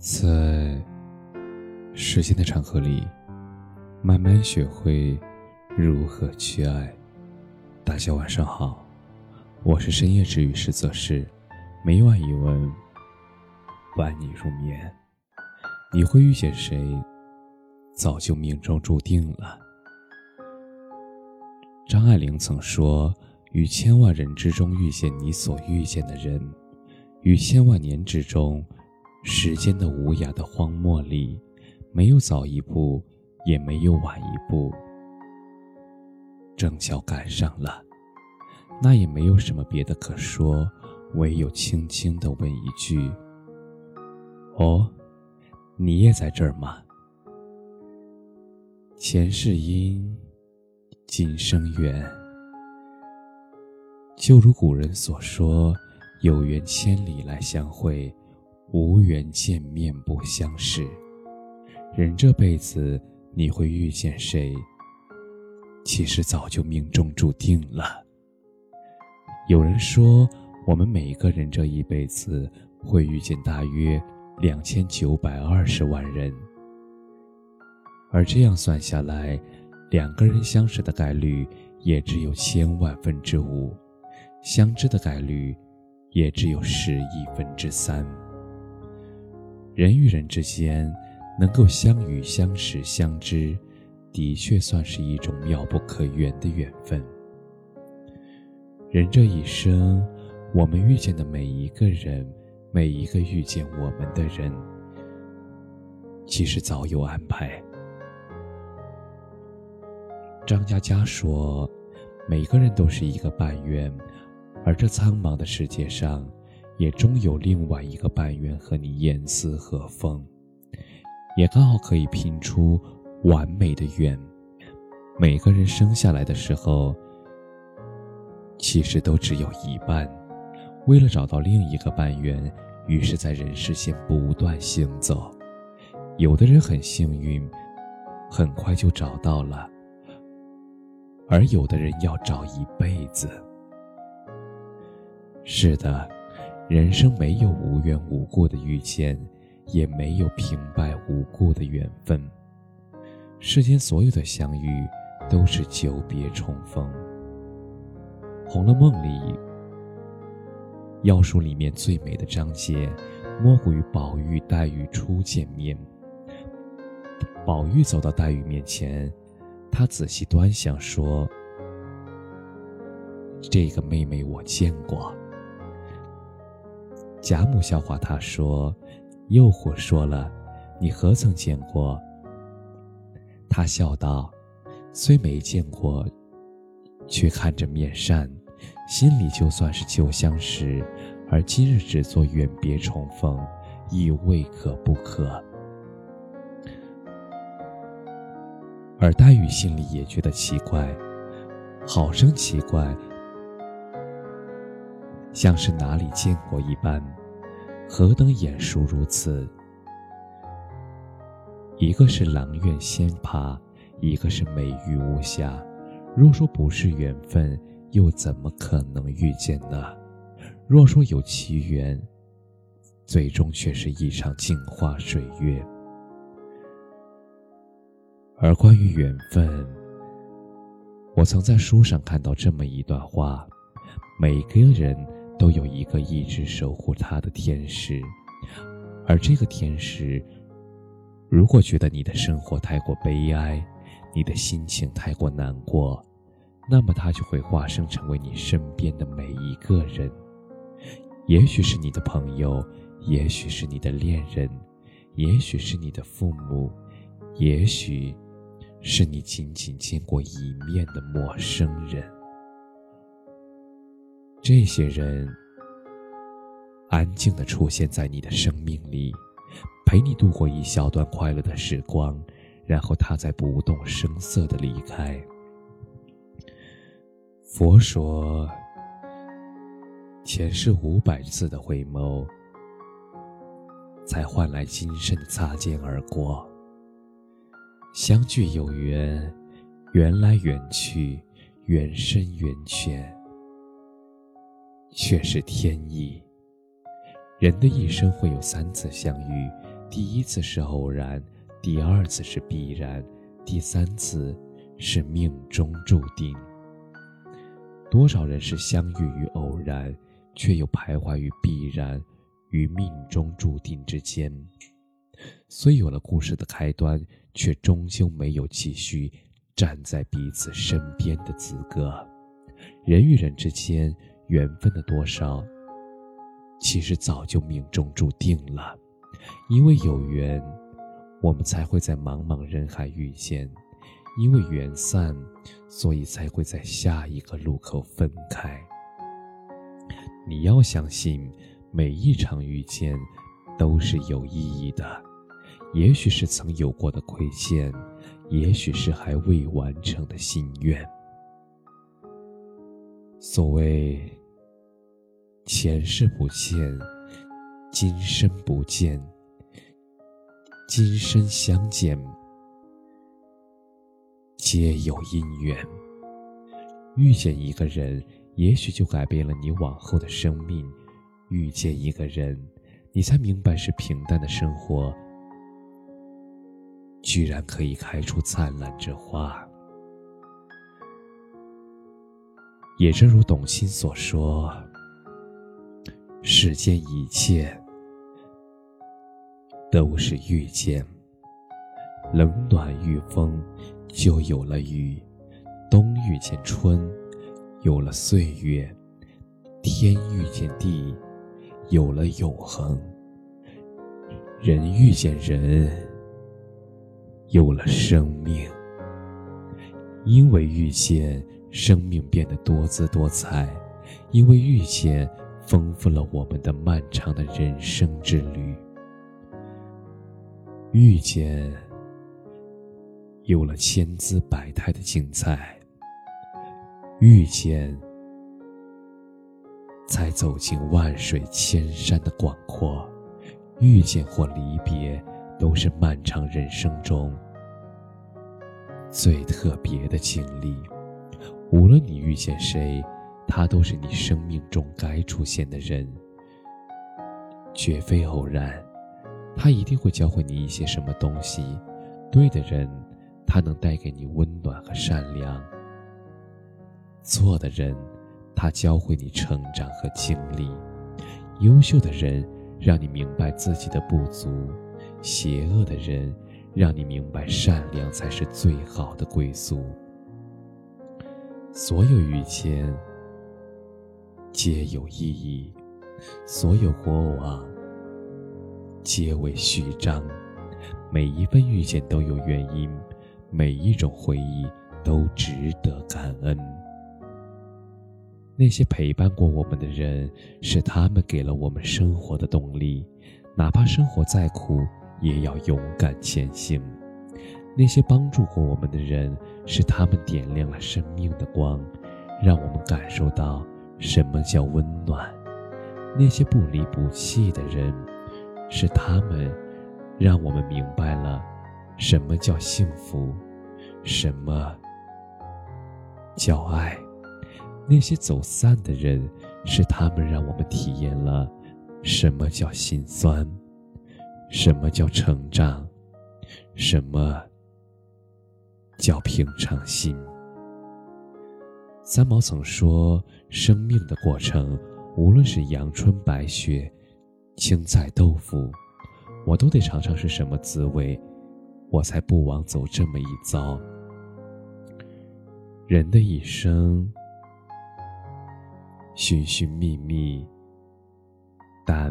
在时间的长河里，慢慢学会如何去爱。大家晚上好，我是深夜治愈师泽是，每晚一问，伴你入眠。你会遇见谁，早就命中注定了。张爱玲曾说：“于千万人之中遇见你所遇见的人，于千万年之中。”时间的无涯的荒漠里，没有早一步，也没有晚一步，正巧赶上了。那也没有什么别的可说，唯有轻轻的问一句：“哦，你也在这儿吗？”前世因，今生缘。就如古人所说：“有缘千里来相会。”无缘见面不相识，人这辈子你会遇见谁？其实早就命中注定了。有人说，我们每一个人这一辈子会遇见大约两千九百二十万人，而这样算下来，两个人相识的概率也只有千万分之五，相知的概率也只有十亿分之三。人与人之间能够相遇、相识、相知，的确算是一种妙不可言的缘分。人这一生，我们遇见的每一个人，每一个遇见我们的人，其实早有安排。张嘉佳说：“每个人都是一个半圆，而这苍茫的世界上。”也终有另外一个半圆和你严丝合缝，也刚好可以拼出完美的圆。每个人生下来的时候，其实都只有一半。为了找到另一个半圆，于是在人世间不断行走。有的人很幸运，很快就找到了；而有的人要找一辈子。是的。人生没有无缘无故的遇见，也没有平白无故的缘分。世间所有的相遇，都是久别重逢。《红楼梦》里，妖书里面最美的章节，莫过于宝玉、黛玉初见面。宝玉走到黛玉面前，他仔细端详说：“这个妹妹我见过。”贾母笑话他说：“又胡说了，你何曾见过？”他笑道：“虽没见过，却看着面善，心里就算是旧相识，而今日只做远别重逢，亦未可不可。”而黛玉心里也觉得奇怪，好生奇怪。像是哪里见过一般，何等眼熟如此？一个是阆苑仙葩，一个是美玉无瑕。若说不是缘分，又怎么可能遇见呢？若说有奇缘，最终却是一场镜花水月。而关于缘分，我曾在书上看到这么一段话：每个人。都有一个一直守护他的天使，而这个天使，如果觉得你的生活太过悲哀，你的心情太过难过，那么他就会化身成为你身边的每一个人。也许是你的朋友，也许是你的恋人，也许是你的父母，也许是你仅仅见过一面的陌生人。这些人安静的出现在你的生命里，陪你度过一小段快乐的时光，然后他再不动声色的离开。佛说，前世五百次的回眸，才换来今生的擦肩而过。相聚有缘，缘来缘去，缘深缘浅。却是天意。人的一生会有三次相遇，第一次是偶然，第二次是必然，第三次是命中注定。多少人是相遇于偶然，却又徘徊于必然与命中注定之间。虽有了故事的开端，却终究没有继续站在彼此身边的资格。人与人之间缘分的多少，其实早就命中注定了。因为有缘，我们才会在茫茫人海遇见；因为缘散，所以才会在下一个路口分开。你要相信，每一场遇见都是有意义的。也许是曾有过的亏欠，也许是还未完成的心愿。所谓前世不见，今生不见。今生相见，皆有因缘。遇见一个人，也许就改变了你往后的生命；遇见一个人，你才明白是平淡的生活，居然可以开出灿烂之花。也正如董卿所说：“世间一切。”都是遇见，冷暖遇风，就有了雨；冬遇见春，有了岁月；天遇见地，有了永恒；人遇见人，有了生命。因为遇见，生命变得多姿多彩；因为遇见，丰富了我们的漫长的人生之旅。遇见，有了千姿百态的精彩；遇见，才走进万水千山的广阔；遇见或离别，都是漫长人生中最特别的经历。无论你遇见谁，他都是你生命中该出现的人，绝非偶然。他一定会教会你一些什么东西，对的人，他能带给你温暖和善良；错的人，他教会你成长和经历；优秀的人，让你明白自己的不足；邪恶的人，让你明白善良才是最好的归宿。所有遇见，皆有意义；所有过往。皆为序章，每一份遇见都有原因，每一种回忆都值得感恩。那些陪伴过我们的人，是他们给了我们生活的动力，哪怕生活再苦，也要勇敢前行。那些帮助过我们的人，是他们点亮了生命的光，让我们感受到什么叫温暖。那些不离不弃的人。是他们，让我们明白了什么叫幸福，什么叫爱。那些走散的人，是他们让我们体验了什么叫心酸，什么叫成长，什么叫平常心。三毛曾说：“生命的过程，无论是阳春白雪。”青菜豆腐，我都得尝尝是什么滋味，我才不枉走这么一遭。人的一生，寻寻觅觅，但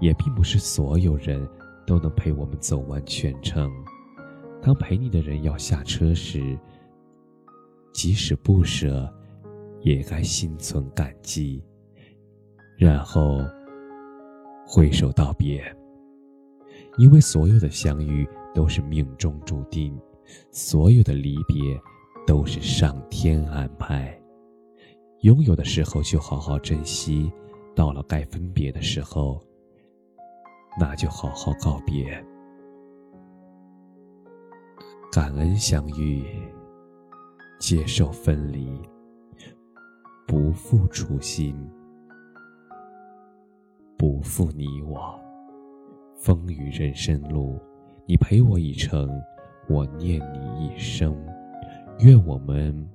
也并不是所有人都能陪我们走完全程。当陪你的人要下车时，即使不舍，也该心存感激，然后。挥手道别，因为所有的相遇都是命中注定，所有的离别都是上天安排。拥有的时候就好好珍惜，到了该分别的时候，那就好好告别。感恩相遇，接受分离，不负初心。不负你我，风雨人生路，你陪我一程，我念你一生。愿我们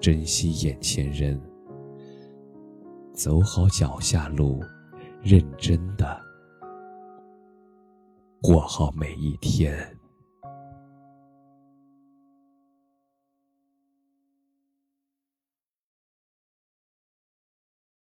珍惜眼前人，走好脚下路，认真的过好每一天。